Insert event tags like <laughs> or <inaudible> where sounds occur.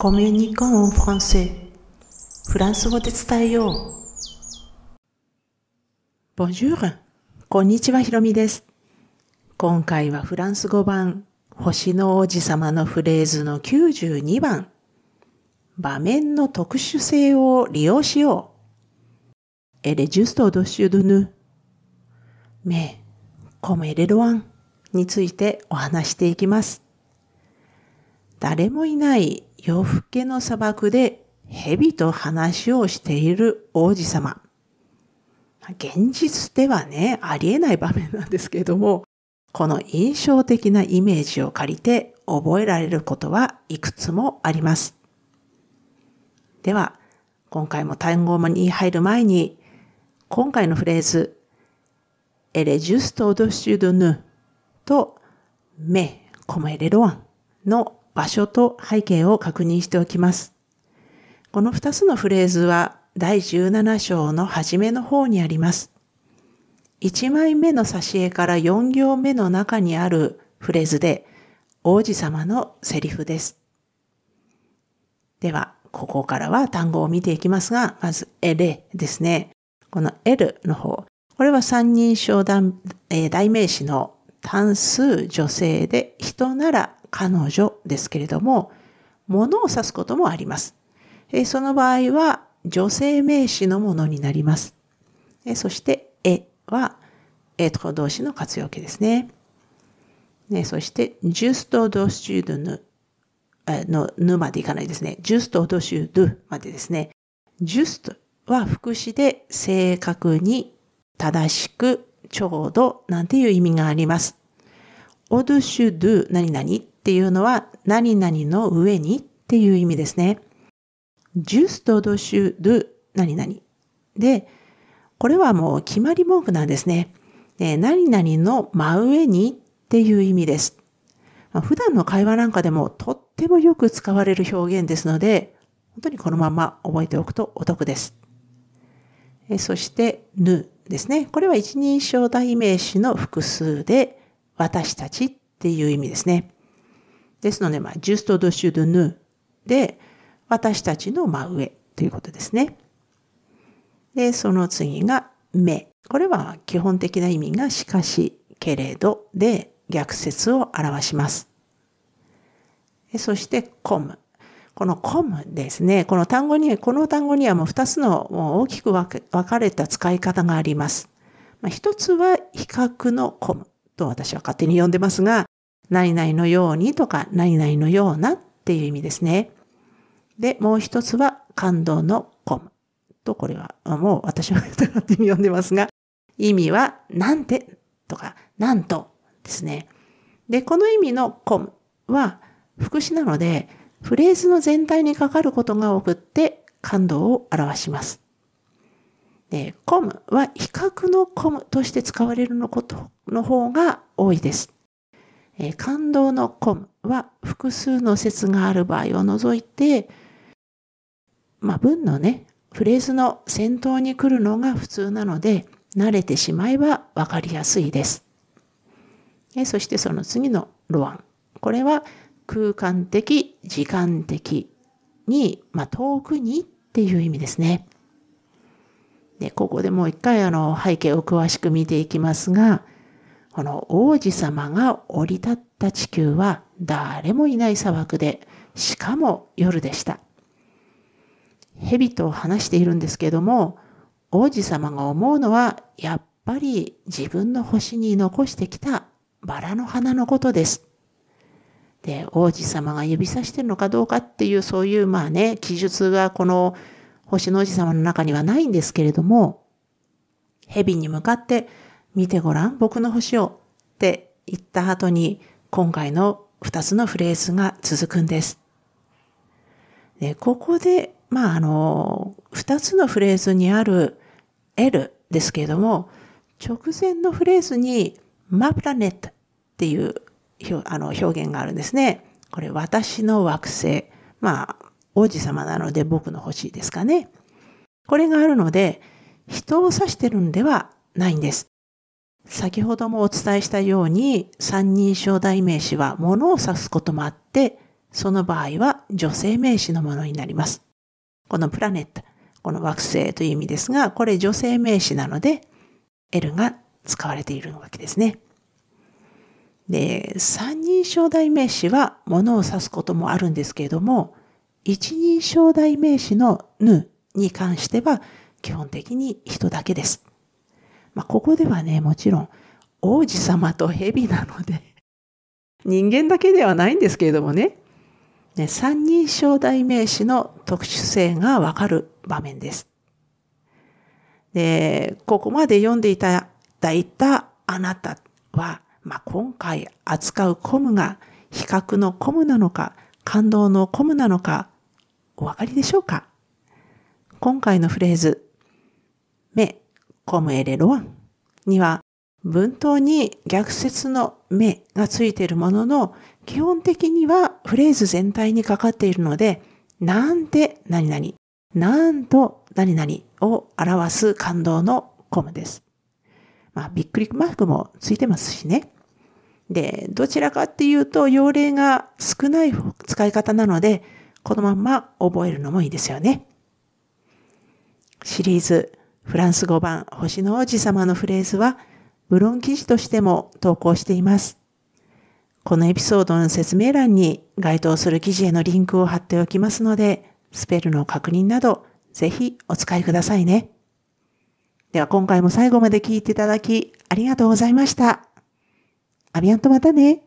コミュニコンフランセフランス語で伝えよう。Bonjour! こんにちは、ひろみです。今回はフランス語版、星の王子様のフレーズの92番、場面の特殊性を利用しよう。エレジュストドシュドヌ。メ、コメレロワンについてお話していきます。誰もいない夜更けの砂漠で蛇と話をしている王子様。現実ではね、ありえない場面なんですけれども、この印象的なイメージを借りて覚えられることはいくつもあります。では、今回も単語に入る前に、今回のフレーズ、エレジュスト・ド・シュドヌとメ・コメレロワンの場所と背景を確認しておきます。この2つのフレーズは第17章の初めの方にあります。1枚目の挿絵から4行目の中にあるフレーズで王子様のセリフです。では、ここからは単語を見ていきますが、まず、エレですね。この L の方。これは三人称代名詞の単数女性で人なら彼女ですけれども、物を指すこともあります。その場合は女性名詞のものになります。そして、えは、えと動詞の活用形ですね。ねそして、ジュストドシュドヌのぬまでいかないですね。ジュストドシュドゥまでですね。ジュストは副詞で正確に、正しく、ちょうどなんていう意味があります。オドシュドゥ何々っていうのは何々の上にっていう意味ですね。ジュストドシュドゥ何々。で、これはもう決まり文句なんですね。え何々の真上にっていう意味です。普段の会話なんかでもとってもよく使われる表現ですので、本当にこのまま覚えておくとお得です。えそして、ぬですね。これは一人称代名詞の複数で、私たちっていう意味ですね。ですので、まあ、ジュストドシュドヌで、私たちの真上ということですね。で、その次が目。これは基本的な意味がしかし、けれどで逆説を表します。そしてコム。このコムですね。この単語に、この単語にはもう二つの大きく分かれた使い方があります。まあ、一つは比較のコム。と私は勝手に呼んでますが、何々のようにとか何々のようなっていう意味ですね。で、もう一つは感動のコムと、これはもう私は勝手に呼んでますが、意味はなんてとかなんとですね。で、この意味のコムは副詞なので、フレーズの全体にかかることが多くって感動を表します。で、コムは比較のコムとして使われるのことの方が多いです。え感動のコムは複数の説がある場合を除いて、まあ、文のね、フレーズの先頭に来るのが普通なので、慣れてしまえばわかりやすいです。えそしてその次のロアン。これは空間的、時間的に、まあ、遠くにっていう意味ですね。で、ここでもう一回あの背景を詳しく見ていきますが、この王子様が降り立った地球は誰もいない砂漠で、しかも夜でした。蛇と話しているんですけども、王子様が思うのは、やっぱり自分の星に残してきたバラの花のことです。で、王子様が指さしてるのかどうかっていう、そういうまあね、記述がこの星の王子様の中にはないんですけれども、蛇に向かって見てごらん、僕の星をって言った後に、今回の二つのフレーズが続くんです。で、ここで、まあ、あの、二つのフレーズにある L ですけれども、直前のフレーズに、マプラネットっていうあの表現があるんですね。これ、私の惑星。まあ、王子様なので僕の星ですかね。これがあるので、人を指してるんではないんです。先ほどもお伝えしたように、三人称代名詞は物を指すこともあって、その場合は女性名詞のものになります。このプラネット、この惑星という意味ですが、これ女性名詞なので、L が使われているわけですね。で、三人称代名詞は物を指すこともあるんですけれども、一人称代名詞のぬに関しては基本的に人だけです。まあ、ここではね、もちろん王子様と蛇なので <laughs> 人間だけではないんですけれどもね、ね三人称代名詞の特殊性がわかる場面です。で、ここまで読んでいただいたあなたは、まあ、今回扱うコムが比較のコムなのか、感動のコムなのか、お分かりでしょうか？今回のフレーズ、目、コムエレロワンには、文頭に逆説の目がついているものの、基本的にはフレーズ全体にかかっているので、なんて何々、なんと何々を表す感動のコムです。まあ、びっくりマークもついてますしね。で、どちらかっていうと、用例が少ない使い方なので、このまま覚えるのもいいですよね。シリーズ、フランス語版、星の王子様のフレーズは、ブロン記事としても投稿しています。このエピソードの説明欄に該当する記事へのリンクを貼っておきますので、スペルの確認など、ぜひお使いくださいね。では今回も最後まで聞いていただきありがとうございました。アビアンとまたね。